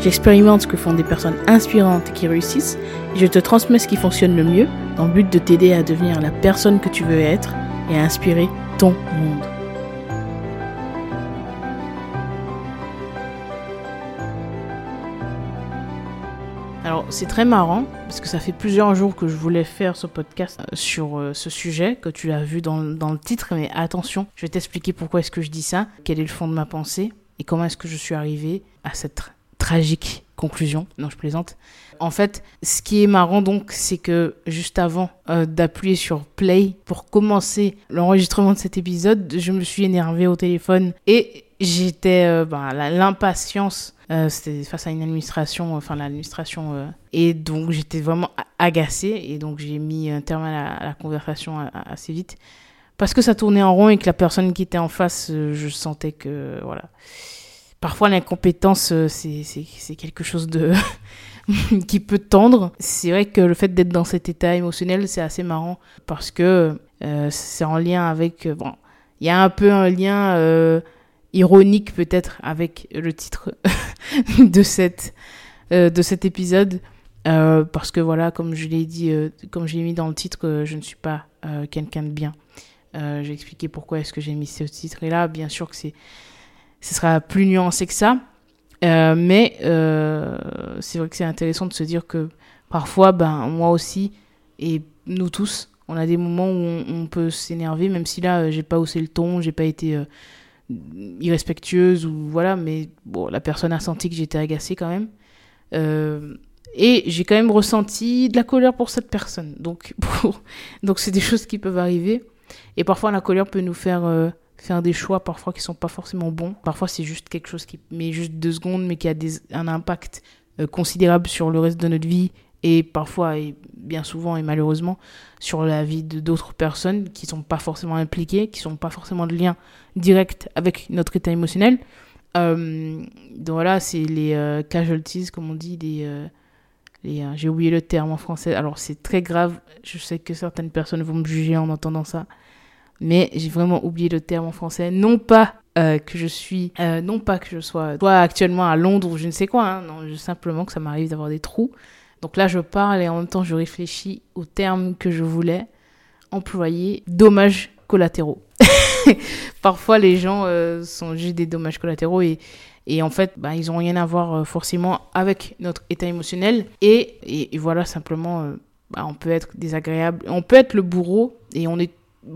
j'expérimente ce que font des personnes inspirantes qui réussissent et je te transmets ce qui fonctionne le mieux dans le but de t'aider à devenir la personne que tu veux être et à inspirer ton monde. Alors c'est très marrant parce que ça fait plusieurs jours que je voulais faire ce podcast euh, sur euh, ce sujet que tu as vu dans, dans le titre, mais attention, je vais t'expliquer pourquoi est-ce que je dis ça, quel est le fond de ma pensée et comment est-ce que je suis arrivé à cette tragique conclusion. Non, je plaisante. En fait, ce qui est marrant donc, c'est que juste avant euh, d'appuyer sur play pour commencer l'enregistrement de cet épisode, je me suis énervé au téléphone et j'étais euh, ben, l'impatience euh, c'était face à une administration enfin l'administration euh, et donc j'étais vraiment agacée et donc j'ai mis un terme à la, conversation assez vite parce que ça tournait en rond et que la personne qui était en face je sentais que voilà parfois l'incompétence c'est c'est quelque chose de qui peut tendre c'est vrai que le fait d'être dans cet état émotionnel c'est assez marrant parce que c'est en lien avec bon il y a un peu un lien ironique peut-être avec le titre de, cette, euh, de cet épisode. Euh, parce que voilà, comme je l'ai dit, euh, comme j'ai mis dans le titre, je ne suis pas quelqu'un de bien. j'ai expliqué pourquoi est-ce que j'ai mis ce titre. Et là, bien sûr que c'est, ce sera plus nuancé que ça. mais c'est vrai que c'est intéressant de se dire que parfois, ben, moi aussi, et nous tous, on a des moments où on, peut s'énerver, même si là, j'ai pas haussé le ton, j'ai pas été irrespectueuse ou voilà, mais bon, la personne a senti que j'étais agacée quand même. Euh, et j'ai quand même ressenti de la colère pour cette personne. Donc, donc c'est des choses qui peuvent arriver. Et parfois, la colère peut nous faire euh, faire des choix parfois qui sont pas forcément bons. Parfois, c'est juste quelque chose qui met juste deux secondes, mais qui a un impact euh, considérable sur le reste de notre vie et parfois et bien souvent et malheureusement sur la vie de d'autres personnes qui sont pas forcément impliquées, qui sont pas forcément de lien direct avec notre état émotionnel. Euh, donc voilà, c'est les euh, casualties, comme on dit, des, j'ai oublié le terme en français. Alors c'est très grave, je sais que certaines personnes vont me juger en entendant ça, mais j'ai vraiment oublié le terme en français. Non pas que je suis, non pas que je sois, soit actuellement à Londres ou je ne sais quoi, hein, non, simplement que ça m'arrive d'avoir des trous. Donc là, je parle et en même temps, je réfléchis aux termes que je voulais employer. Dommages collatéraux. Parfois, les gens euh, sont juste des dommages collatéraux et, et en fait, bah, ils n'ont rien à voir euh, forcément avec notre état émotionnel. Et, et, voilà, simplement, euh, bah, on peut être désagréable. On peut être le bourreau et on est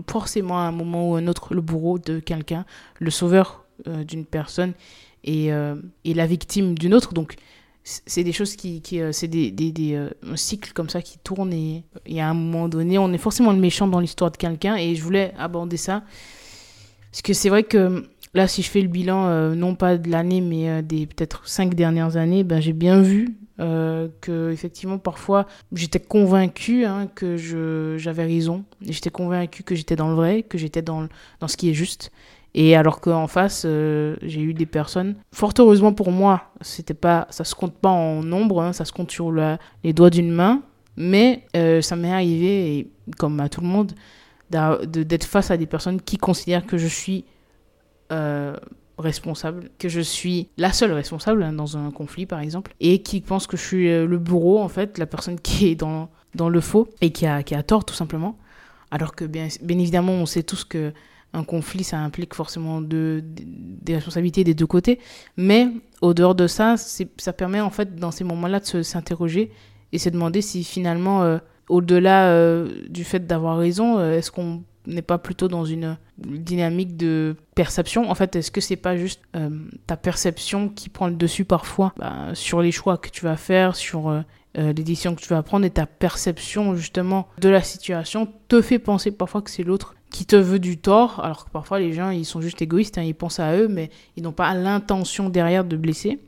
forcément à un moment ou un autre le bourreau de quelqu'un, le sauveur d'une personne et, et la victime d'une autre. Donc, c'est des choses qui, qui euh, c'est des, des, des euh, un cycle comme ça qui tourne et y a un moment donné on est forcément le méchant dans l'histoire de quelqu'un et je voulais aborder ça parce que c'est vrai que là si je fais le bilan euh, non pas de l'année mais des peut-être cinq dernières années ben j'ai bien vu que effectivement parfois j'étais convaincue hein, que je j'avais raison. J'étais convaincue que j'étais dans le vrai que j'étais dans dans ce qui est juste. Et alors qu'en face, euh, j'ai eu des personnes, fort heureusement pour moi, c'était pas, ça se compte pas en nombre, hein, ça se compte sur les doigts d'une main, mais euh, ça m'est arrivé, comme à tout le monde, d'être face à des personnes qui considèrent que je suis euh, responsable, que je suis la seule responsable hein, dans un conflit par exemple, et qui pensent que je suis le bourreau en fait, la personne qui est dans, dans le faux et qui a, qui a tort tout simplement. Alors que bien, bien évidemment, on sait tous que un conflit, ça implique forcément de, des responsabilités des deux côtés. Mais au dehors de ça, ça permet en fait dans ces moments-là de s'interroger et se demander si finalement, euh, au-delà euh, du fait d'avoir raison, euh, est-ce qu'on n'est pas plutôt dans une dynamique de perception En fait, est-ce que c'est pas juste ta perception qui prend le dessus parfois bah, sur les choix que tu vas faire, sur les décisions que tu vas prendre et ta perception justement de la situation te fait penser parfois que c'est l'autre qui te veut du tort, alors que parfois les gens ils sont juste égoïstes, hein, ils pensent à eux, mais ils n'ont pas l'intention derrière de blesser.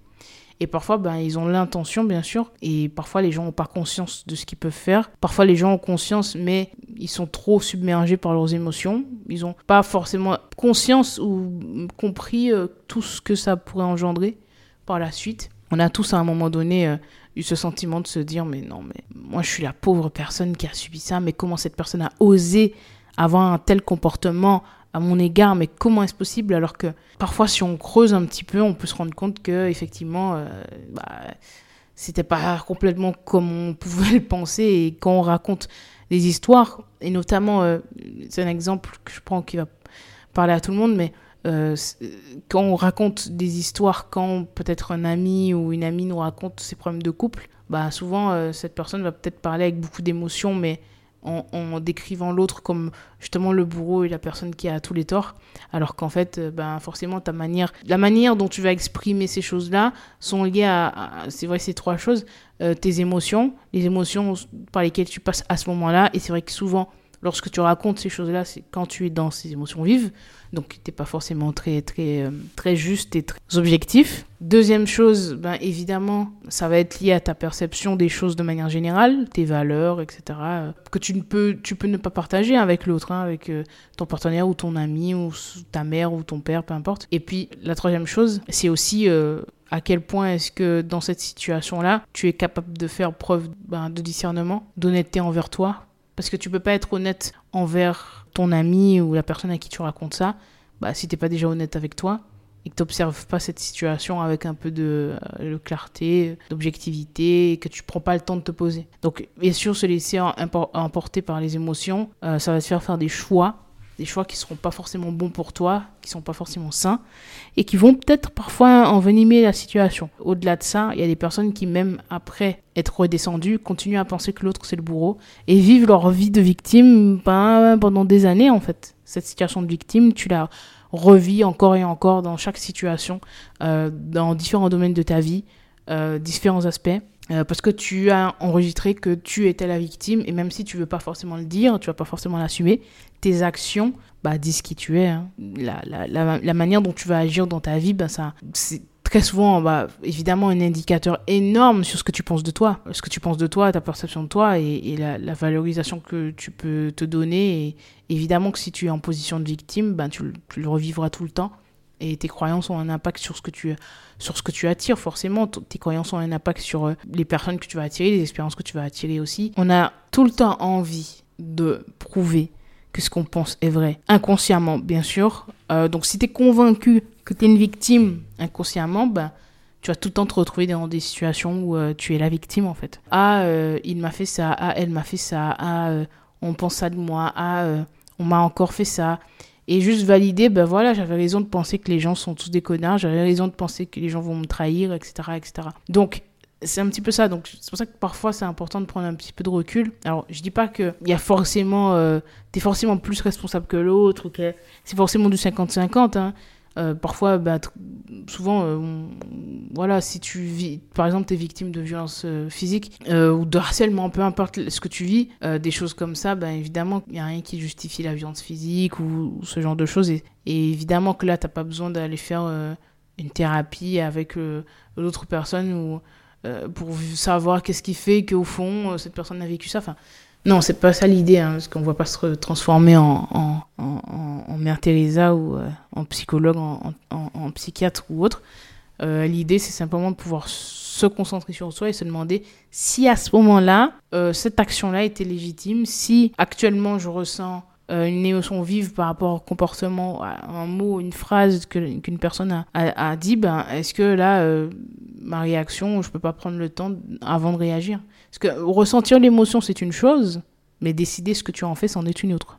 Et parfois, ben, ils ont l'intention, bien sûr, et parfois les gens n'ont pas conscience de ce qu'ils peuvent faire. Parfois, les gens ont conscience, mais ils sont trop submergés par leurs émotions. Ils n'ont pas forcément conscience ou compris euh, tout ce que ça pourrait engendrer par la suite. On a tous à un moment donné euh, eu ce sentiment de se dire, mais non, mais moi je suis la pauvre personne qui a subi ça, mais comment cette personne a osé avoir un tel comportement à mon égard, mais comment est-ce possible alors que parfois si on creuse un petit peu, on peut se rendre compte que effectivement, euh, bah, c'était pas complètement comme on pouvait le penser. Et quand on raconte des histoires et notamment euh, c'est un exemple que je prends qui va parler à tout le monde, mais euh, quand on raconte des histoires, quand peut-être un ami ou une amie nous raconte ses problèmes de couple, bah souvent cette personne va peut-être parler avec beaucoup d'émotion, mais en, décrivant l'autre comme justement le bourreau et la personne qui a tous les torts, alors qu'en fait, euh, ben, forcément, ta manière, la manière dont tu vas exprimer ces choses-là sont liées à, c'est vrai, ces trois choses, euh, tes émotions, les émotions par lesquelles tu passes à ce moment-là, et c'est vrai que souvent, lorsque tu racontes ces choses-là, c'est quand tu es dans ces émotions vives, donc tu n'es pas forcément très, très, euh, très juste et très objectif. Deuxième chose, ben, évidemment, ça va être lié à ta perception des choses de manière générale, tes valeurs, etc., euh, que tu, ne peux, tu peux ne pas partager avec l'autre, hein, avec euh, ton partenaire ou ton ami ou ta mère ou ton père, peu importe. Et puis, la troisième chose, c'est aussi à quel point est-ce que dans cette situation-là, tu es capable de faire preuve ben, de discernement, d'honnêteté envers toi, parce que tu peux pas être honnête envers ton ami ou la personne à qui tu racontes ça, bah, si t'es pas déjà honnête avec toi et que tu n'observes pas cette situation avec un peu de, euh, clarté, d'objectivité, et que tu prends pas le temps de te poser. Donc, bien sûr, se laisser emporter par les émotions, euh, ça va te faire faire des choix des choix qui seront pas forcément bons pour toi, qui sont pas forcément sains, et qui vont peut-être parfois envenimer la situation. Au-delà de ça, il y a des personnes qui, même après être redescendues, continuent à penser que l'autre c'est le bourreau, et vivent leur vie de victime ben, pendant des années en fait. Cette situation de victime, tu la revis encore et encore dans chaque situation, euh, dans différents domaines de ta vie, euh, différents aspects. Euh, parce que tu as enregistré que tu étais la victime et même si tu veux pas forcément le dire, tu vas pas forcément l'assumer, tes actions bah, disent qui tu es. Hein. La, la, la, manière dont tu vas agir dans ta vie, bah, ça, c'est très souvent bah, évidemment un indicateur énorme sur ce que tu penses de toi. Ce que tu penses de toi, ta perception de toi et, la, valorisation que tu peux te donner. Et évidemment que si tu es en position de victime, tu, tu le revivras tout le temps et tes croyances ont un impact sur ce que tu, sur ce que tu attires, forcément. Tes croyances ont un impact sur euh, les personnes que tu vas attirer, les expériences que tu vas attirer aussi. On a tout le temps envie de prouver que ce qu'on pense est vrai. Inconsciemment, bien sûr. Euh, donc si tu es convaincu que tu es une victime inconsciemment, ben, tu vas tout le temps te retrouver dans des situations où euh, tu es la victime en fait. Ah, il m'a fait ça. Ah, elle m'a fait ça. Ah, on pense ça de moi. Ah, on m'a encore fait ça et juste valider, ben voilà, j'avais raison de penser que les gens sont tous des connards, j'avais raison de penser que les gens vont me trahir, etc., etc. Donc, c'est un petit peu ça. Donc, c'est pour ça que parfois, c'est important de prendre un petit peu de recul. Alors, je dis pas qu'il y a forcément, euh, t'es forcément plus responsable que l'autre, que c'est forcément du 50-50, hein. Euh, parfois, bah, souvent, euh, voilà, si tu vis, par exemple, tu es victime de violences euh, physiques ou de harcèlement, peu importe ce que tu vis, des choses comme ça, bah, évidemment, il n'y a rien qui justifie la violence physique ou, ce genre de choses. Et, évidemment que là, tu n'as pas besoin d'aller faire une thérapie avec l'autre personne ou pour savoir qu'est-ce qui fait qu'au fond, cette personne a vécu ça. Enfin, non, c'est pas ça l'idée, hein, parce qu'on ne va pas se transformer en, Mère Teresa ou euh, en psychologue, en, psychiatre ou autre. Euh, l'idée, c'est simplement de pouvoir se concentrer sur soi et se demander si à ce moment-là, euh, cette action-là était légitime, si actuellement je ressens une émotion vive par rapport au comportement, un mot, une phrase qu'une personne a, a, dit, ben, est-ce que là, ma réaction, je peux pas prendre le temps avant de réagir? Parce que ressentir l'émotion, c'est une chose, mais décider ce que tu en fais, c'en est une autre.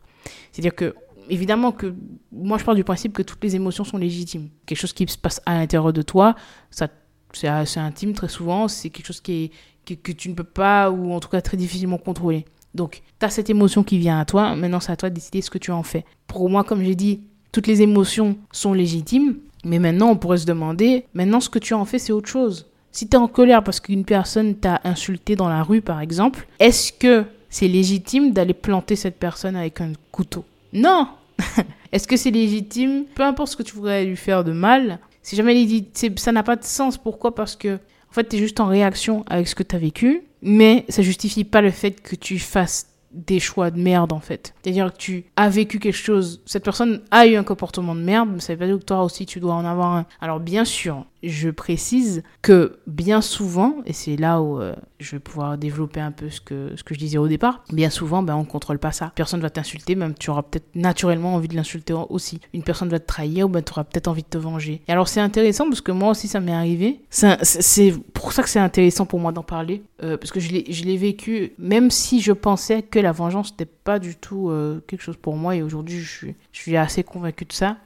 C'est-à-dire que, évidemment, que moi, je pars du principe que toutes les émotions sont légitimes. Quelque chose qui se passe à l'intérieur de toi, ça, c'est assez intime très souvent, c'est quelque chose qui est, que, tu ne peux pas, ou en tout cas très difficilement contrôler. Donc, tu as cette émotion qui vient à toi, maintenant c'est à toi de décider ce que tu en fais. Pour moi, comme j'ai dit, toutes les émotions sont légitimes, mais maintenant on pourrait se demander, maintenant ce que tu en fais, c'est autre chose. Si tu es en colère parce qu'une personne t'a insulté dans la rue, par exemple, est-ce que c'est légitime d'aller planter cette personne avec un couteau? Non Est-ce que c'est légitime, peu importe ce que tu voudrais lui faire de mal, c'est jamais dit, ça n'a pas de sens. Pourquoi? Parce que, en fait, tu es juste en réaction avec ce que tu as vécu, mais ça justifie pas le fait que tu fasses des choix de merde en fait. C'est-à-dire que tu as vécu quelque chose, cette personne a eu un comportement de merde, mais ça veut pas dire que toi aussi tu dois en avoir un. Alors bien sûr, je précise que bien souvent, et c'est là où euh, je vais pouvoir développer un peu ce que, ce que je disais au départ, bien souvent, ben, on ne contrôle pas ça. Personne va t'insulter, même tu auras peut-être naturellement envie de l'insulter aussi. Une personne va te trahir, ben, tu auras peut-être envie de te venger. Et alors c'est intéressant parce que moi aussi ça m'est arrivé. C'est pour ça que c'est intéressant pour moi d'en parler, euh, parce que je l'ai vécu, même si je pensais que la vengeance n'était pas du tout euh, quelque chose pour moi, et aujourd'hui je suis, je suis assez convaincu de ça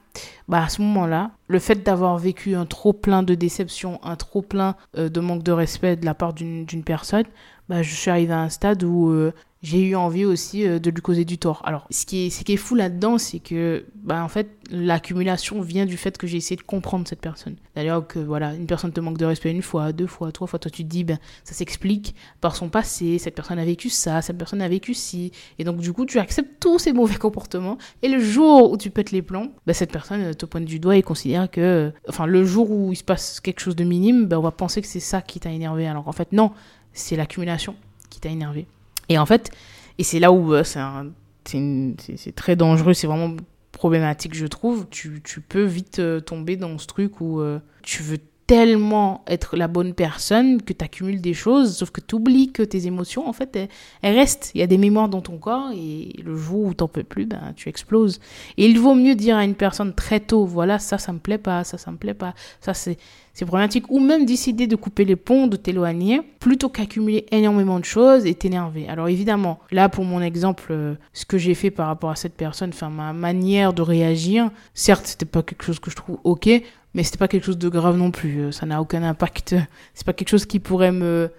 bah à ce moment-là, le fait d'avoir vécu un trop plein de déception, un trop plein euh, de manque de respect de la part d'une personne, bah je suis arrivé à un stade où euh, j'ai eu envie aussi euh, de lui causer du tort. Alors, ce qui est, fou là-dedans, c'est que, bah, en fait, l'accumulation vient du fait que j'ai essayé de comprendre cette personne. D'ailleurs, que voilà, une personne te manque de respect une fois, deux fois, trois fois, toi tu te dis, ben, ça s'explique par son passé, cette personne a vécu ça, cette personne a vécu ci. Et donc, du coup, tu acceptes tous ces mauvais comportements. Et le jour où tu pètes les plombs, ben, cette personne te pointe du doigt et considère que, enfin, le jour où il se passe quelque chose de minime, ben, on va penser que c'est ça qui t'a énervé. Alors, en fait, non, c'est l'accumulation qui t'a énervé. Et en fait, et c'est là où euh, c'est très dangereux, c'est vraiment problématique, je trouve. Tu, tu peux vite euh, tomber dans ce truc où euh, tu veux tellement être la bonne personne que tu accumules des choses, sauf que tu oublies que tes émotions, en fait, elles, restent. Il y a des mémoires dans ton corps et le jour où t'en peux plus, ben, tu exploses. Et il vaut mieux dire à une personne très tôt, voilà, ça, ça me plaît pas, ça, ça me plaît pas, ça, c'est, problématique. Ou même décider de couper les ponts, de t'éloigner, plutôt qu'accumuler énormément de choses et t'énerver. Alors évidemment, là, pour mon exemple, euh, ce que j'ai fait par rapport à cette personne, enfin, ma manière de réagir, certes, c'était pas quelque chose que je trouve ok, mais c'était pas quelque chose de grave non plus. Euh, ça n'a aucun impact. C'est pas quelque chose qui pourrait me,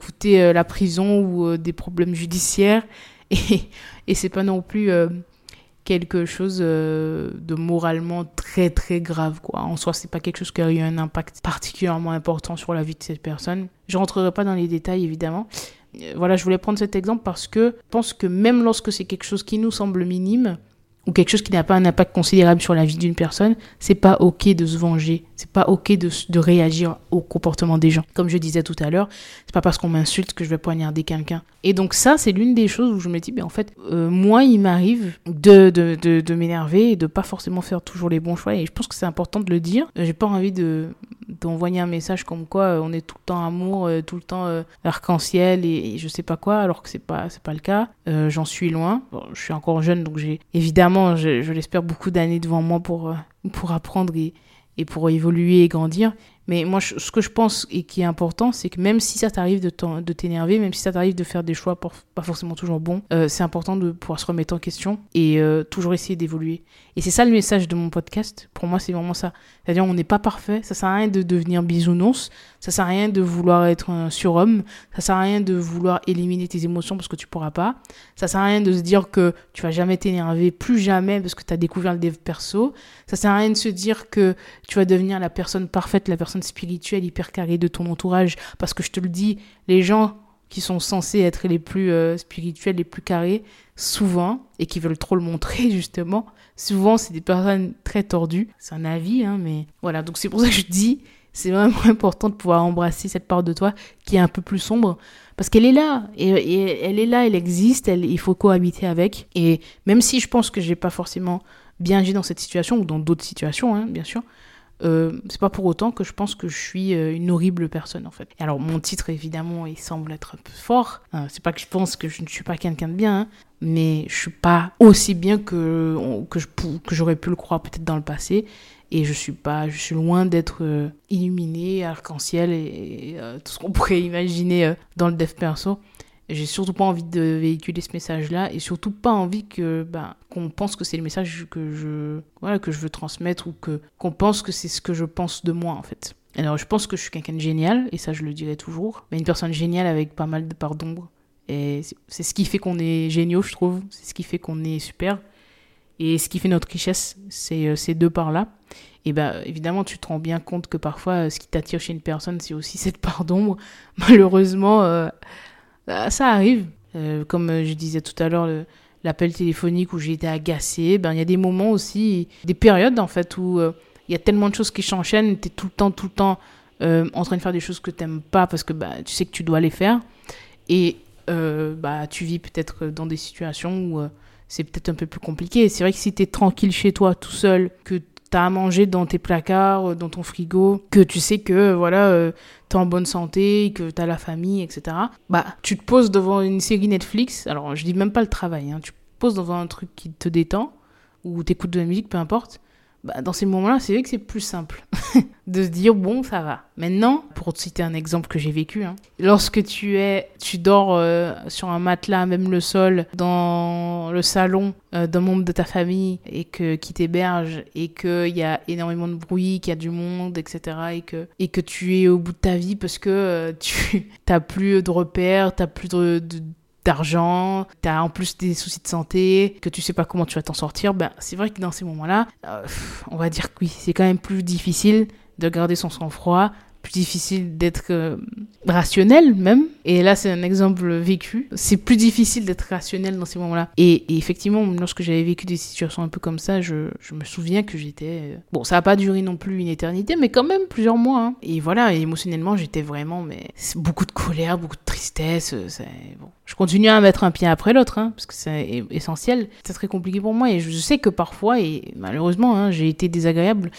coûter euh, la prison ou euh, des problèmes judiciaires. Et, et c'est pas non plus quelque chose de moralement très très grave. En soi, c'est pas quelque chose qui a eu un impact particulièrement important sur la vie de cette personne. Je rentrerai pas dans les détails évidemment. Voilà, je voulais prendre cet exemple parce que je pense que même lorsque c'est quelque chose qui nous semble minime, ou quelque chose qui n'a pas un impact considérable sur la vie d'une personne, c'est pas ok de se venger, c'est pas ok de, de, réagir au comportement des gens. Comme je disais tout à l'heure, c'est pas parce qu'on m'insulte que je vais poignarder quelqu'un. Et donc ça, c'est l'une des choses où je me dis, ben en fait, euh, moi, il m'arrive de, de, de, m'énerver et de pas forcément faire toujours les bons choix. Et je pense que c'est important de le dire. J'ai pas envie de d'envoyer un message comme quoi euh, on est tout le temps amour, euh, tout le temps arc-en-ciel et, je sais pas quoi, alors que c'est pas c'est pas le cas. J'en suis loin. je suis encore jeune, donc j'ai évidemment, je, je l'espère, beaucoup d'années devant moi pour pour apprendre et, et pour évoluer et grandir. Mais moi, ce que je pense et qui est important, c'est que même si ça t'arrive de t'énerver, même si ça t'arrive de faire des choix pas forcément toujours bons, euh, c'est important de pouvoir se remettre en question et euh, toujours essayer d'évoluer. Et c'est ça le message de mon podcast. Pour moi, c'est vraiment ça. C'est-à-dire, on n'est pas parfait. Ça sert à rien de devenir bisounours. Ça sert à rien de vouloir être un surhomme. Ça sert à rien de vouloir éliminer tes émotions parce que tu pourras pas. Ça sert à rien de se dire que tu vas jamais t'énerver, plus jamais parce que tu as découvert le dev perso. Ça sert à rien de se dire que tu vas devenir la personne parfaite, la personne spirituelle hyper carrée de ton entourage. Parce que je te le dis, les gens qui sont censés être les plus euh, spirituels, les plus carrés, souvent, et qui veulent trop le montrer justement, souvent c'est des personnes très tordues. C'est un avis, hein, mais voilà. Donc c'est pour ça que je dis, c'est vraiment important de pouvoir embrasser cette part de toi qui est un peu plus sombre. Parce qu'elle est là, et, elle est là, elle existe, elle, il faut cohabiter avec. Et même si je pense que j'ai pas forcément bien agi dans cette situation, ou dans d'autres situations, hein, bien sûr, euh, c'est pas pour autant que je pense que je suis euh, une horrible personne en fait. alors mon titre évidemment il semble être un peu fort. Euh, c'est pas que je pense que je ne suis pas quelqu'un de bien, hein, mais je suis pas aussi bien que que j'aurais pu le croire peut-être dans le passé. Et je suis pas, je suis loin d'être illuminé, arc-en-ciel et, tout ce qu'on pourrait imaginer dans le dev perso. J'ai surtout pas envie de véhiculer ce message-là et surtout pas envie que ben, qu'on pense que c'est le message que je voilà que je veux transmettre ou que qu'on pense que c'est ce que je pense de moi en fait. Alors je pense que je suis quelqu'un de génial et ça je le dirai toujours, mais une personne géniale avec pas mal de parts d'ombre et c'est ce qui fait qu'on est géniaux je trouve, c'est ce qui fait qu'on est super et ce qui fait notre richesse, c'est euh, ces deux parts-là. Et ben évidemment, tu te rends bien compte que parfois, ce qui t'attire chez une personne, c'est aussi cette part d'ombre. Malheureusement, euh, bah, ça arrive. Euh, comme je disais tout à l'heure, l'appel téléphonique où j'ai été agacée, ben il y a des moments aussi, des périodes en fait où euh, il y a tellement de choses qui s'enchaînent, tu es tout le temps, tout le temps euh, en train de faire des choses que tu n'aimes pas parce que bah, tu sais que tu dois les faire. Et euh, bah, tu vis peut-être dans des situations où euh, c'est peut-être un peu plus compliqué. C'est vrai que si tu es tranquille chez toi, tout seul, que tu as à manger dans tes placards, dans ton frigo, que tu sais que voilà, tu es en bonne santé, que tu as la famille, etc. Bah, tu te poses devant une série Netflix. Alors, je dis même pas le travail, hein, tu te poses devant un truc qui te détend ou t'écoutes de la musique, peu importe bah, dans ces moments-là, c'est vrai que c'est plus simple de se dire bon, ça va. Maintenant, pour te citer un exemple que j'ai vécu, hein, lorsque tu es, tu dors euh, sur un matelas, même le sol, dans le salon euh, d'un membre de ta famille et que qui t'héberge et qu'il y a énormément de bruit, qu'il y a du monde, etc. et que et que tu es au bout de ta vie parce que euh, tu t'as plus de repères, t'as plus de d'argent, tu en plus des soucis de santé, que tu sais pas comment tu vas t'en sortir, ben, c'est vrai que dans ces moments-là, euh, on va dire que oui, c'est quand même plus difficile de garder son sang-froid, plus difficile d'être euh, rationnel même. Et là, c'est un exemple vécu. C'est plus difficile d'être rationnel dans ces moments-là. Et, effectivement, lorsque j'avais vécu des situations un peu comme ça, je, je me souviens que j'étais... Euh, bon, ça n'a pas duré non plus une éternité, mais quand même plusieurs mois. Hein. Et voilà, émotionnellement, j'étais vraiment... mais Beaucoup de colère, beaucoup de tristesse. Euh, bon. Je continue à mettre un pied après l'autre, hein, parce que c'est essentiel. C'est très compliqué pour moi et je sais que parfois, et malheureusement, hein, j'ai été désagréable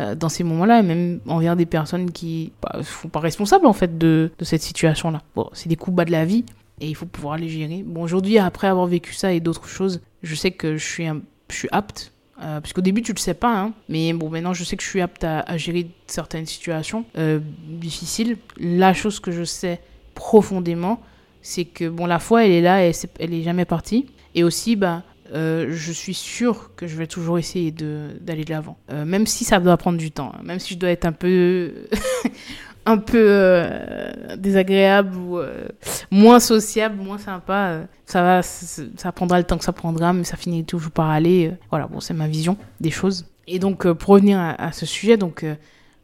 euh, dans ces moments-là, même envers des personnes qui ne bah, sont pas responsables en fait de, cette situation-là. Bon, c'est des coups bas de la vie et il faut pouvoir les gérer. Bon, aujourd'hui, après avoir vécu ça et d'autres choses, je sais que je suis, apte. Euh, parce qu'au début, tu le sais pas, hein, mais bon, maintenant, je sais que je suis apte à, gérer certaines situations euh, difficiles. La chose que je sais profondément, c'est que bon, la foi, elle est là, et elle est jamais partie. Et aussi, bah, euh, je suis sûre que je vais toujours essayer d'aller de l'avant. Euh, même si ça doit prendre du temps, hein. même si je dois être un peu, un peu euh, désagréable ou moins sociable, moins sympa, ça, va, ça prendra le temps que ça prendra, mais ça finit toujours par aller. voilà, bon, c'est ma vision des choses. Et donc, pour revenir à, à, ce sujet, donc,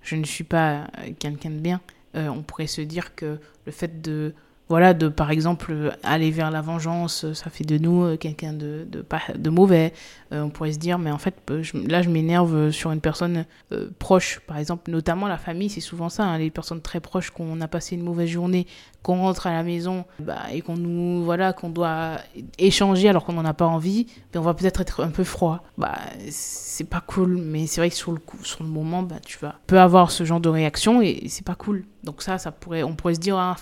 je ne suis pas quelqu'un de bien. on pourrait se dire que le fait de voilà, de par exemple aller vers la vengeance, ça fait de nous euh, quelqu'un de, de, de mauvais. Euh, on pourrait se dire, mais en fait, euh, là, je m'énerve sur une personne proche, par exemple, notamment la famille, c'est souvent ça, hein, les personnes très proches qu'on a passé une mauvaise journée, qu'on rentre à la maison bah, et qu'on nous, voilà, qu'on doit échanger alors qu'on n'en a pas envie, ben, on va peut-être être un peu froid. Bah, c'est pas cool, mais c'est vrai que sur le coup, sur le moment, bah, tu vas, peux avoir ce genre de réaction et c'est pas cool. Donc ça, ça pourrait, on pourrait se dire, ah,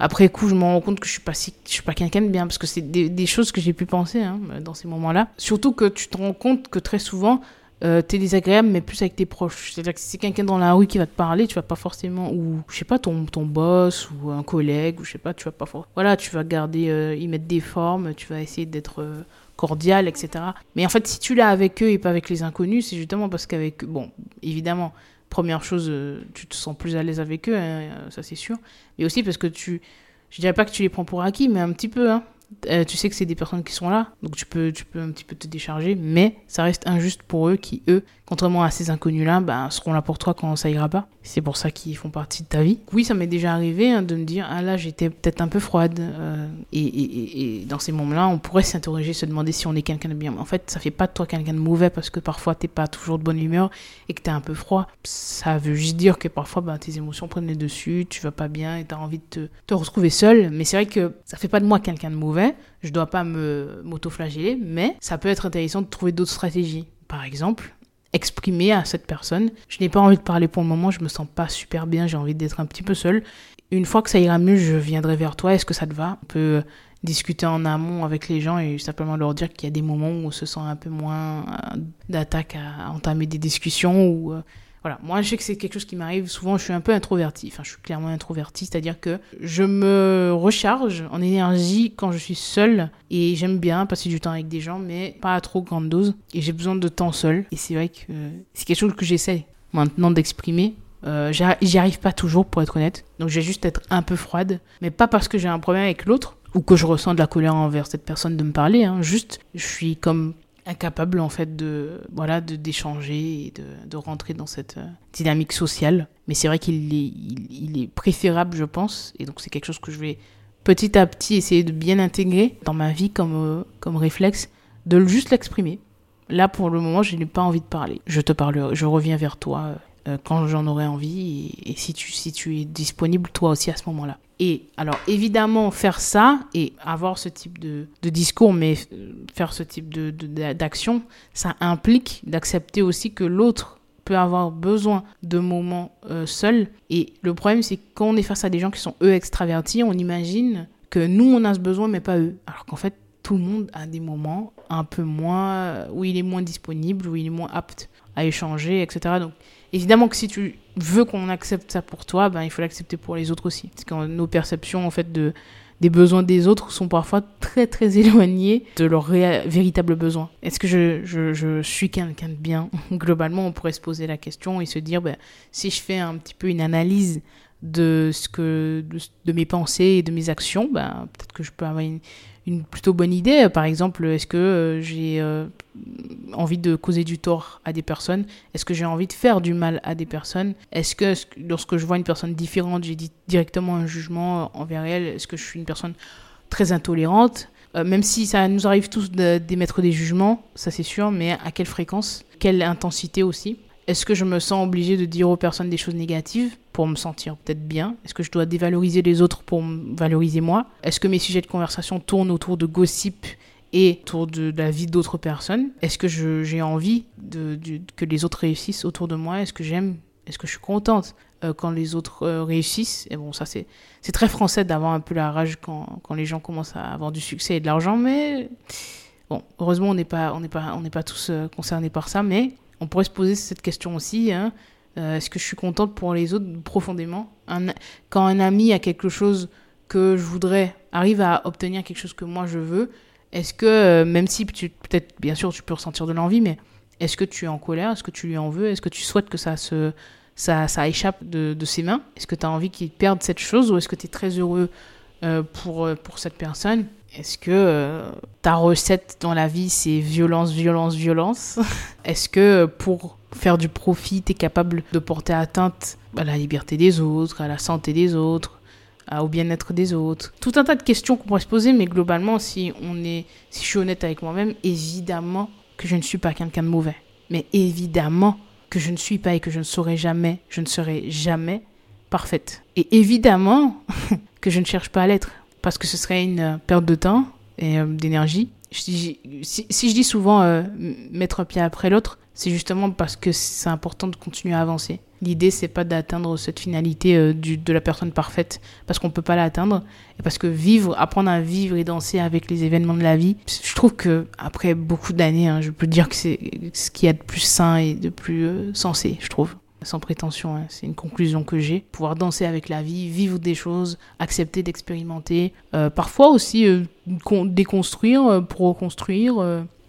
après coup, je me rends compte que je suis pas si, je suis pas quelqu'un de bien parce que c'est des, choses que j'ai pu penser hein, dans ces moments-là. Surtout que tu te rends compte que très souvent, euh, t'es désagréable, mais plus avec tes proches. C'est-à-dire que si c'est quelqu'un dans la rue qui va te parler, tu vas pas forcément, ou je sais pas, ton, ton boss ou un collègue, ou je sais pas, tu vas pas forcément. Voilà, tu vas garder, euh, y mettre des formes, tu vas essayer d'être euh, cordial, etc. Mais en fait, si tu l'as avec eux et pas avec les inconnus, c'est justement parce qu'avec, bon, évidemment, première chose, euh, tu te sens plus à l'aise avec eux, hein, ça c'est sûr. Mais aussi parce que tu, je dirais pas que tu les prends pour acquis, mais un petit peu, hein. Euh, tu sais que c'est des personnes qui sont là, donc tu peux, tu peux un petit peu te décharger, mais ça reste injuste pour eux qui, eux, contrairement à ces inconnus-là, ben, seront là pour toi quand ça ira pas. C'est pour ça qu'ils font partie de ta vie. Oui, ça m'est déjà arrivé hein, de me dire, ah là, j'étais peut-être un peu froide. Euh, et, et, et, dans ces moments-là, on pourrait s'interroger, se demander si on est quelqu'un de bien. en fait, ça fait pas de toi quelqu'un de mauvais parce que parfois t'es pas toujours de bonne humeur et que t'es un peu froid. Ça veut juste dire que parfois, ben, tes émotions prennent le dessus, tu vas pas bien et t'as envie de te, te retrouver seul. Mais c'est vrai que ça fait pas de moi quelqu'un de mauvais. Je dois pas me m'auto-flageller, mais ça peut être intéressant de trouver d'autres stratégies. Par exemple, exprimer à cette personne. Je n'ai pas envie de parler pour le moment, je me sens pas super bien, j'ai envie d'être un petit peu seule. Une fois que ça ira mieux, je viendrai vers toi. Est-ce que ça te va? On peut discuter en amont avec les gens et simplement leur dire qu'il y a des moments où on se sent un peu moins euh, d'attaque à, entamer des discussions ou euh, voilà, moi je sais que c'est quelque chose qui m'arrive souvent, je suis un peu introverti, enfin je suis clairement introverti, c'est-à-dire que je me recharge en énergie quand je suis seule. Et j'aime bien passer du temps avec des gens mais pas à trop grande dose. Et j'ai besoin de temps seul et c'est vrai que c'est quelque chose que j'essaie maintenant d'exprimer. Euh, J'y arrive pas toujours pour être honnête, donc je vais juste être un peu froide, mais pas parce que j'ai un problème avec l'autre ou que je ressens de la colère envers cette personne de me parler, hein. juste je suis comme incapable en fait de voilà de d'échanger et de, de, rentrer dans cette euh, dynamique sociale. Mais c'est vrai qu'il est il, est préférable je pense. Et donc c'est quelque chose que je vais petit à petit essayer de bien intégrer dans ma vie comme euh, comme réflexe de juste l'exprimer. Là pour le moment, je n'ai pas envie de parler. Je te parlerai, je reviens vers toi euh, quand j'en aurai envie et, si, tu, si tu es disponible toi aussi à ce moment-là. Et alors évidemment faire ça et avoir ce type de, de discours, mais euh, faire ce type de, d'action, ça implique d'accepter aussi que l'autre peut avoir besoin de moments euh, seuls. Et le problème, c'est quand on est face à des gens qui sont eux extravertis, on imagine que nous, on a ce besoin, mais pas eux. Alors qu'en fait, tout le monde a des moments un peu moins, où il est moins disponible, où il est moins apte à échanger, etc. Donc évidemment que si tu veux qu'on accepte ça pour toi, ben, il faut l'accepter pour les autres aussi. Parce que nos perceptions en fait de des besoins des autres sont parfois très très éloignés de leurs véritables besoins. Est-ce que je, je, je suis quelqu'un de bien? Globalement, on pourrait se poser la question et se dire, ben, si je fais un petit peu une analyse de ce que de, mes pensées et de mes actions, ben, peut-être que je peux avoir une, une plutôt bonne idée. Par exemple, est-ce que euh, j'ai euh, envie de causer du tort à des personnes? Est-ce que j'ai envie de faire du mal à des personnes? Est-ce que lorsque je vois une personne différente, j'ai directement un jugement envers elle? Est-ce que je suis une personne très intolérante? Euh, même si ça nous arrive tous d'émettre des jugements, ça c'est sûr, mais à quelle fréquence? Quelle intensité aussi? Est-ce que je me sens obligé de dire aux personnes des choses négatives pour me sentir peut-être bien? Est-ce que je dois dévaloriser les autres pour me valoriser moi? Est-ce que mes sujets de conversation tournent autour de gossip et autour de, la vie d'autres personnes? Est-ce que j'ai envie que les autres réussissent autour de moi? Est-ce que j'aime? Est-ce que je suis contente euh, quand les autres euh, réussissent? Et bon, ça c'est très français d'avoir un peu la rage quand, quand les gens commencent à avoir du succès et de l'argent, mais bon, heureusement on n'est pas pas on n'est pas tous euh, concernés par ça, mais on pourrait se poser cette question aussi. Hein. Euh, est-ce que je suis contente pour les autres profondément? Quand un ami a quelque chose que je voudrais, arrive à obtenir quelque chose que moi je veux, est-ce que, euh, même si peut-être, bien sûr, tu peux ressentir de l'envie, mais est-ce que tu es en colère? Est-ce que tu lui en veux? Est-ce que tu souhaites que ça se ça, ça échappe de, ses mains? Est-ce que tu as envie qu'il perde cette chose ou est-ce que tu es très heureux euh, pour, pour cette personne? Est-ce que euh, ta recette dans la vie, c'est violence, violence, violence Est-ce que pour faire du profit, tu es capable de porter atteinte à la liberté des autres, à la santé des autres, au bien-être des autres? Tout un tas de questions qu'on pourrait se poser, mais globalement, si, on est, si je suis honnête avec moi-même, évidemment que je ne suis pas quelqu'un de mauvais. Mais évidemment que je ne suis pas et que je ne serai jamais, je ne serai jamais parfaite. Et évidemment que je ne cherche pas à l'être parce que ce serait une euh, perte de temps et euh, d'énergie. Si, je dis souvent euh, mettre un pied après l'autre, c'est justement parce que c'est important de continuer à avancer. L'idée, c'est pas d'atteindre cette finalité de la personne parfaite, parce qu'on peut pas l'atteindre, et parce que vivre, apprendre à vivre et danser avec les événements de la vie, je trouve que après beaucoup d'années, hein, je peux dire que c'est ce qu'il y a de plus sain et de plus sensé, je trouve sans prétention, hein. c'est une conclusion que j'ai. Pouvoir danser avec la vie, vivre des choses, accepter d'expérimenter, euh, parfois aussi euh, déconstruire euh, pour reconstruire.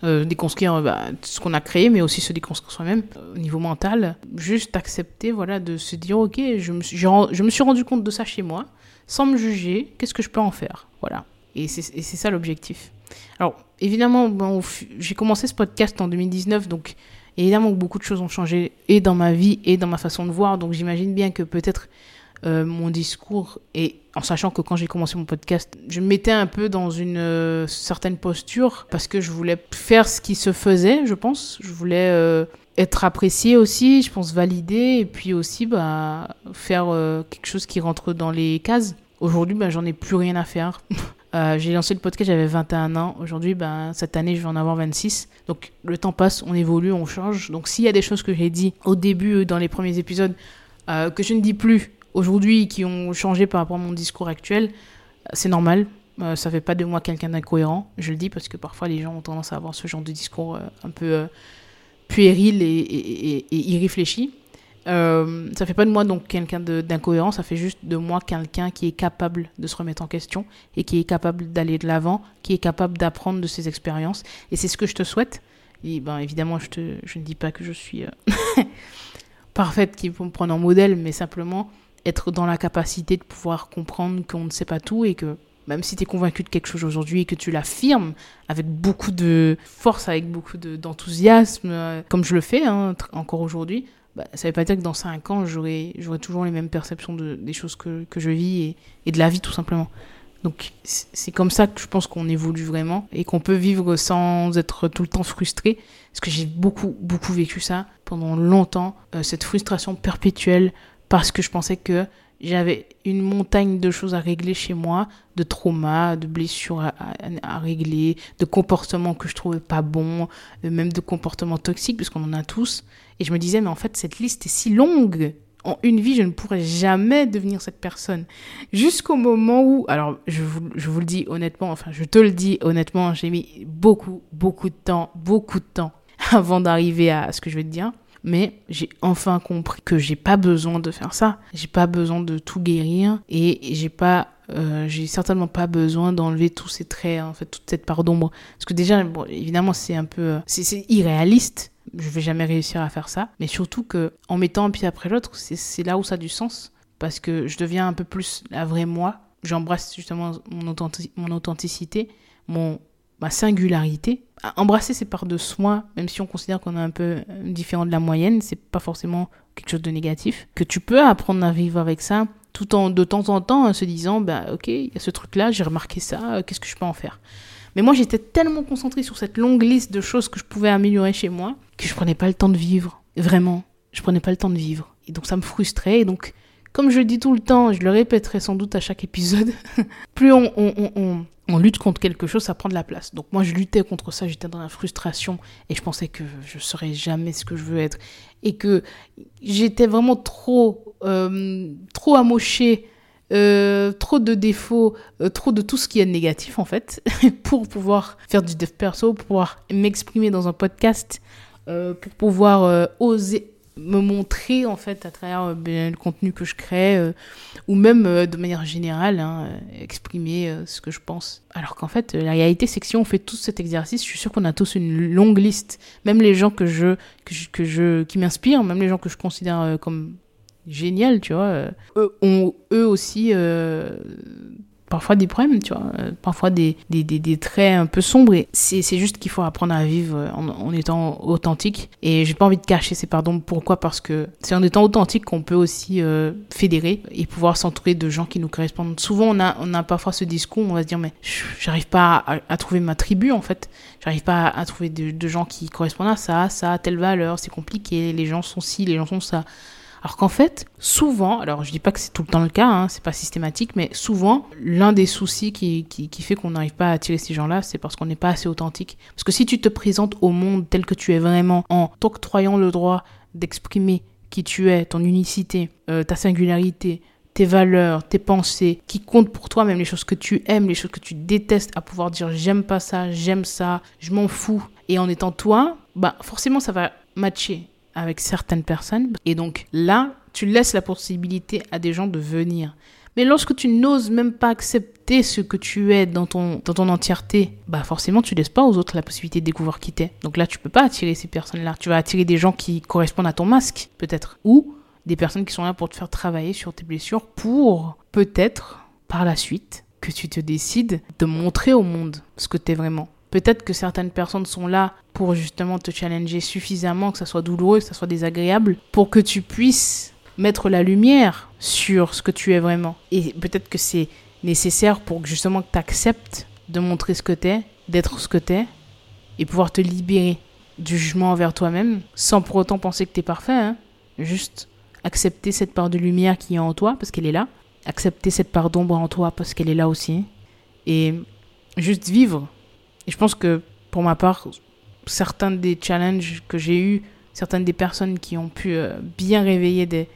déconstruire bah, ce qu'on a créé, mais aussi se déconstruire soi-même au niveau mental. Juste accepter, voilà, de se dire, ok, je me, suis, je me suis rendu compte de ça chez moi, sans me juger, qu'est-ce que je peux en faire? Voilà. Et c'est ça l'objectif. Alors, évidemment, j'ai commencé ce podcast en 2019, donc évidemment que beaucoup de choses ont changé et dans ma vie et dans ma façon de voir. Donc j'imagine bien que peut-être euh, mon discours, et en sachant que quand j'ai commencé mon podcast, je me mettais un peu dans une euh, certaine posture parce que je voulais faire ce qui se faisait, je pense. Je voulais euh, être apprécié aussi, je pense valider, et puis aussi bah, faire quelque chose qui rentre dans les cases. Aujourd'hui, bah, j'en ai plus rien à faire. Euh, j'ai lancé le podcast, j'avais 21 ans. Aujourd'hui, ben, cette année, je vais en avoir 26. Donc, le temps passe, on évolue, on change. Donc, s'il y a des choses que j'ai dit au début, euh, dans les premiers épisodes, euh, que je ne dis plus aujourd'hui, qui ont changé par rapport à mon discours actuel, c'est normal. Euh, ça fait pas de moi quelqu'un d'incohérent. Je le dis parce que parfois, les gens ont tendance à avoir ce genre de discours un peu puéril et, irréfléchi. Euh, ça fait pas de moi donc quelqu'un d'incohérent, ça fait juste de moi quelqu'un qui est capable de se remettre en question et qui est capable d'aller de l'avant, qui est capable d'apprendre de ses expériences. Et c'est ce que je te souhaite. Et ben évidemment, je, te, je ne dis pas que je suis euh, parfaite, qu'il faut me prendre en modèle, mais simplement être dans la capacité de pouvoir comprendre qu'on ne sait pas tout et que même si tu es convaincu de quelque chose aujourd'hui et que tu l'affirmes avec beaucoup de force, avec beaucoup d'enthousiasme, euh, comme je le fais hein, encore aujourd'hui, bah, ça ne veut pas dire que dans 5 ans, j'aurai toujours les mêmes perceptions de, des choses que, je vis et, et, de la vie, tout simplement. Donc c'est comme ça que je pense qu'on évolue vraiment et qu'on peut vivre sans être tout le temps frustré. Parce que j'ai beaucoup, beaucoup vécu ça pendant longtemps, euh, cette frustration perpétuelle parce que je pensais que j'avais une montagne de choses à régler chez moi, de traumas, de blessures à, régler, de comportements que je trouvais pas bons, euh, même de comportements toxiques, puisqu'on en a tous. Et je me disais, mais en fait, cette liste est si longue en une vie, je ne pourrais jamais devenir cette personne. Jusqu'au moment où, alors je vous, je vous, le dis honnêtement, enfin je te le dis honnêtement, j'ai mis beaucoup, beaucoup de temps, beaucoup de temps avant d'arriver à ce que je vais te dire. Mais j'ai enfin compris que j'ai pas besoin de faire ça. J'ai pas besoin de tout guérir et j'ai pas euh, j'ai certainement pas besoin d'enlever tous ces traits, en fait, toute cette part d'ombre. Parce que déjà, bon, évidemment, c'est un peu, c'est irréaliste je vais jamais réussir à faire ça. Mais surtout que en mettant un pied après l'autre, c'est là où ça a du sens. Parce que je deviens un peu plus la vraie moi. J'embrasse justement mon, mon authenticité, mon, ma singularité. Embrasser ces parts de soi, même si on considère qu'on est un peu euh, différent de la moyenne, c'est pas forcément quelque chose de négatif. Que tu peux apprendre à vivre avec ça, tout en de temps en temps en se disant, bah ok, il y a ce truc-là, j'ai remarqué ça, euh, qu'est-ce que je peux en faire? Mais moi, j'étais tellement concentrée sur cette longue liste de choses que je pouvais améliorer chez moi que je prenais pas le temps de vivre. Vraiment, je prenais pas le temps de vivre. Et donc, ça me frustrait. Et donc, comme je le dis tout le temps, je le répéterai sans doute à chaque épisode, plus on, lutte contre quelque chose, ça prend de la place. Donc moi, je luttais contre ça, j'étais dans la frustration et je pensais que je serais jamais ce que je veux être et que j'étais vraiment trop, euh, trop amochée euh, trop de défauts, euh, trop de tout ce qui est négatif en fait, pour pouvoir faire du dev perso, pour pouvoir m'exprimer dans un podcast, euh, pour pouvoir oser me montrer en fait à travers ben, le contenu que je crée, ou même de manière générale, hein, exprimer ce que je pense. Alors qu'en fait, la réalité c'est que si on fait tout cet exercice, je suis sûre qu'on a tous une longue liste, même les gens que je, que je, qui m'inspirent, même les gens que je considère comme génial, tu vois. Euh, eux ont eux aussi euh, parfois des problèmes, tu vois, euh, parfois des, des, des, des, traits un peu sombres. C'est, juste qu'il faut apprendre à vivre en, en, étant authentique. Et j'ai pas envie de cacher ces pardons. Pourquoi? Parce que c'est en étant authentique qu'on peut aussi fédérer et pouvoir s'entourer de gens qui nous correspondent. Souvent, on a, on a parfois ce discours, on va se dire, mais j'arrive pas à, à, trouver ma tribu, en fait. J'arrive pas à, à trouver de, gens qui correspondent à ça, ça, telle valeur, c'est compliqué, les gens sont ci, les gens sont ça. Alors qu'en fait, souvent, alors je dis pas que c'est tout le temps le cas, hein, c'est pas systématique, mais souvent, l'un des soucis qui, qui, fait qu'on n'arrive pas à attirer ces gens-là, c'est parce qu'on n'est pas assez authentique. Parce que si tu te présentes au monde tel que tu es vraiment, en t'octroyant le droit d'exprimer qui tu es, ton unicité, euh, ta singularité, tes valeurs, tes pensées, qui comptent pour toi, même les choses que tu aimes, les choses que tu détestes, à pouvoir dire j'aime pas ça, j'aime ça, je m'en fous. Et en étant toi, bah forcément ça va matcher avec certaines personnes. Et donc là, tu laisses la possibilité à des gens de venir. Mais lorsque tu n'oses même pas accepter ce que tu es dans ton, dans ton entièreté, bah forcément tu laisses pas aux autres la possibilité de découvrir qui t'es. Donc là, tu peux pas attirer ces personnes-là. Tu vas attirer des gens qui correspondent à ton masque, peut-être. Ou des personnes qui sont là pour te faire travailler sur tes blessures pour peut-être, par la suite, que tu te décides de montrer au monde ce que tu es vraiment. Peut-être que certaines personnes sont là pour justement te challenger suffisamment, que ça soit douloureux, que ça soit désagréable, pour que tu puisses mettre la lumière sur ce que tu es vraiment. Et peut-être que c'est nécessaire pour justement que tu acceptes de montrer ce que tu es, d'être ce que tu es, et pouvoir te libérer du jugement envers toi-même, sans pour autant penser que tu es parfait. Hein. Juste accepter cette part de lumière qui est en toi, parce qu'elle est là. Accepter cette part d'ombre en toi, parce qu'elle est là aussi. Et juste vivre et je pense que pour ma part, certains des challenges que j'ai eus, certaines des personnes qui ont pu euh, bien réveiller des,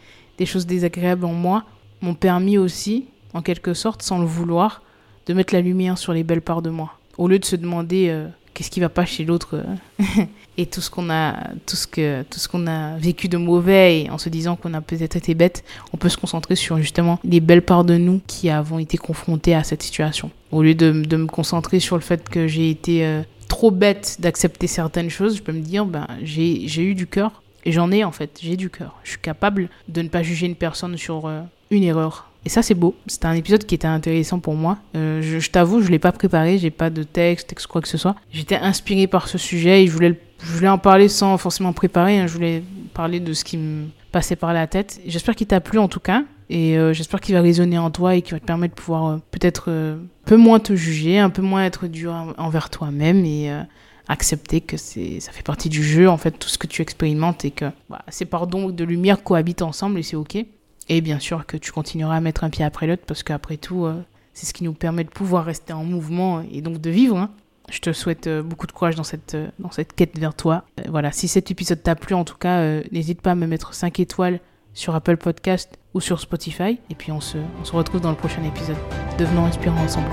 choses désagréables en moi, m'ont permis aussi, en quelque sorte, sans le vouloir, de mettre la lumière sur les belles parts de moi. Au lieu de se demander euh, qu'est-ce qui va pas chez l'autre euh, et tout ce qu'on a tout ce que tout ce qu'on a vécu de mauvais et en se disant qu'on a peut-être été bête on peut se concentrer sur justement les belles parts de nous qui avons été confrontés à cette situation. Au lieu de, de me concentrer sur le fait que j'ai été euh, trop bête d'accepter certaines choses je peux me dire ben j'ai eu du cœur et j'en ai en fait j'ai du cœur. Je suis capable de ne pas juger une personne sur euh, une erreur et ça, c'est beau. C'était un épisode qui était intéressant pour moi. Euh, je, t'avoue, je l'ai pas préparé, j'ai pas de texte, texte, quoi que ce soit. J'étais inspirée par ce sujet et je voulais, je voulais en parler sans forcément préparer. Hein. Je voulais parler de ce qui me passait par la tête. J'espère qu'il t'a plu en tout cas. Et euh, j'espère qu'il va résonner en toi et qu'il va te permettre de pouvoir euh, peut-être un peu moins te juger, un peu moins être dur envers toi-même et accepter que ça fait partie du jeu, en fait, tout ce que tu expérimentes et que bah, ces pardons de lumière cohabitent ensemble et c'est ok. Et bien sûr que tu continueras à mettre un pied après l'autre parce qu'après tout, c'est ce qui nous permet de pouvoir rester en mouvement et donc de vivre. Hein. Je te souhaite euh, beaucoup de courage dans cette, euh, dans cette quête vers toi. Euh, voilà, si cet épisode t'a plu, en tout cas, n'hésite pas à me mettre 5 étoiles sur Apple Podcast ou sur Spotify. Et puis on se, on se retrouve dans le prochain épisode. Devenons inspirants ensemble.